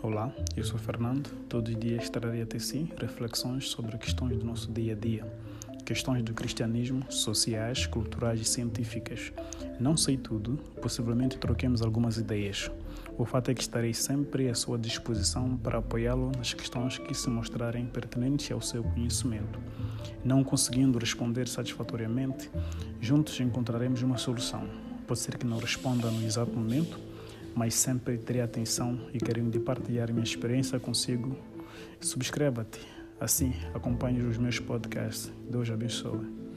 Olá, eu sou Fernando. Todos os dias trarei até si reflexões sobre questões do nosso dia a dia, questões do cristianismo, sociais, culturais e científicas. Não sei tudo, possivelmente troquemos algumas ideias. O fato é que estarei sempre à sua disposição para apoiá-lo nas questões que se mostrarem pertinentes ao seu conhecimento. Não conseguindo responder satisfatoriamente, juntos encontraremos uma solução. Pode ser que não responda no exato momento, mas sempre terei atenção e querendo de partilhar minha experiência consigo. Subscreva-te, assim acompanhe os meus podcasts. Deus abençoe.